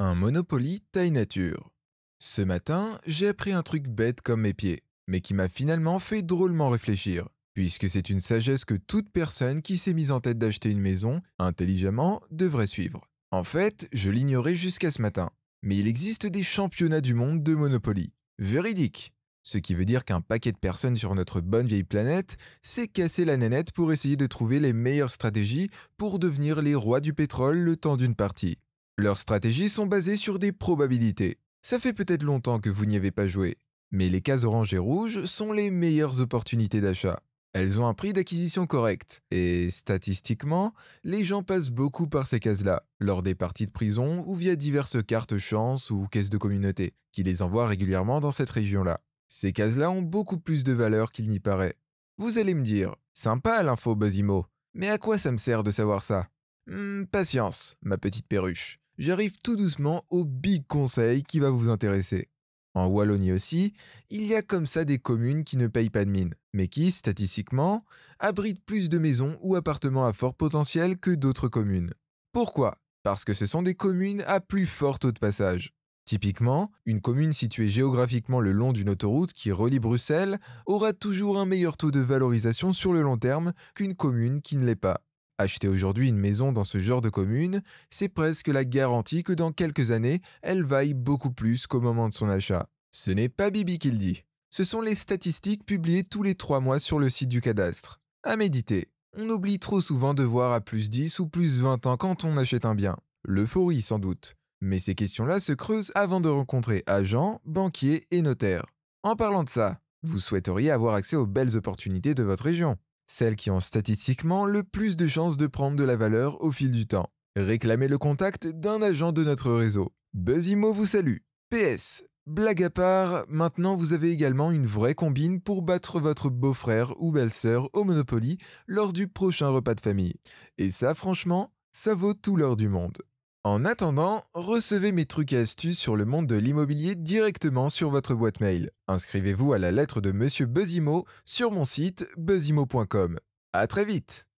Un Monopoly taille nature. Ce matin, j'ai appris un truc bête comme mes pieds, mais qui m'a finalement fait drôlement réfléchir, puisque c'est une sagesse que toute personne qui s'est mise en tête d'acheter une maison, intelligemment, devrait suivre. En fait, je l'ignorais jusqu'à ce matin, mais il existe des championnats du monde de Monopoly. Véridique ce qui veut dire qu'un paquet de personnes sur notre bonne vieille planète s'est cassé la nénette pour essayer de trouver les meilleures stratégies pour devenir les rois du pétrole le temps d'une partie. Leurs stratégies sont basées sur des probabilités. Ça fait peut-être longtemps que vous n'y avez pas joué, mais les cases orange et rouges sont les meilleures opportunités d'achat. Elles ont un prix d'acquisition correct, et statistiquement, les gens passent beaucoup par ces cases-là, lors des parties de prison ou via diverses cartes chance ou caisses de communauté, qui les envoient régulièrement dans cette région-là. Ces cases-là ont beaucoup plus de valeur qu'il n'y paraît. Vous allez me dire, sympa l'info Buzzimo, mais à quoi ça me sert de savoir ça? Hmm, Patience, ma petite perruche. J'arrive tout doucement au big conseil qui va vous intéresser. En Wallonie aussi, il y a comme ça des communes qui ne payent pas de mine, mais qui, statistiquement, abritent plus de maisons ou appartements à fort potentiel que d'autres communes. Pourquoi? Parce que ce sont des communes à plus fort taux de passage. Typiquement, une commune située géographiquement le long d'une autoroute qui relie Bruxelles aura toujours un meilleur taux de valorisation sur le long terme qu'une commune qui ne l'est pas. Acheter aujourd'hui une maison dans ce genre de commune, c'est presque la garantie que dans quelques années, elle vaille beaucoup plus qu'au moment de son achat. Ce n'est pas Bibi qui le dit. Ce sont les statistiques publiées tous les trois mois sur le site du cadastre. À méditer. On oublie trop souvent de voir à plus 10 ou plus 20 ans quand on achète un bien. L'euphorie sans doute. Mais ces questions-là se creusent avant de rencontrer agents, banquiers et notaires. En parlant de ça, vous souhaiteriez avoir accès aux belles opportunités de votre région, celles qui ont statistiquement le plus de chances de prendre de la valeur au fil du temps. Réclamez le contact d'un agent de notre réseau. Buzzimo vous salue. PS, blague à part, maintenant vous avez également une vraie combine pour battre votre beau-frère ou belle-sœur au Monopoly lors du prochain repas de famille. Et ça franchement, ça vaut tout l'or du monde. En attendant, recevez mes trucs et astuces sur le monde de l'immobilier directement sur votre boîte mail. Inscrivez-vous à la lettre de Monsieur Buzzimo sur mon site buzzimo.com. À très vite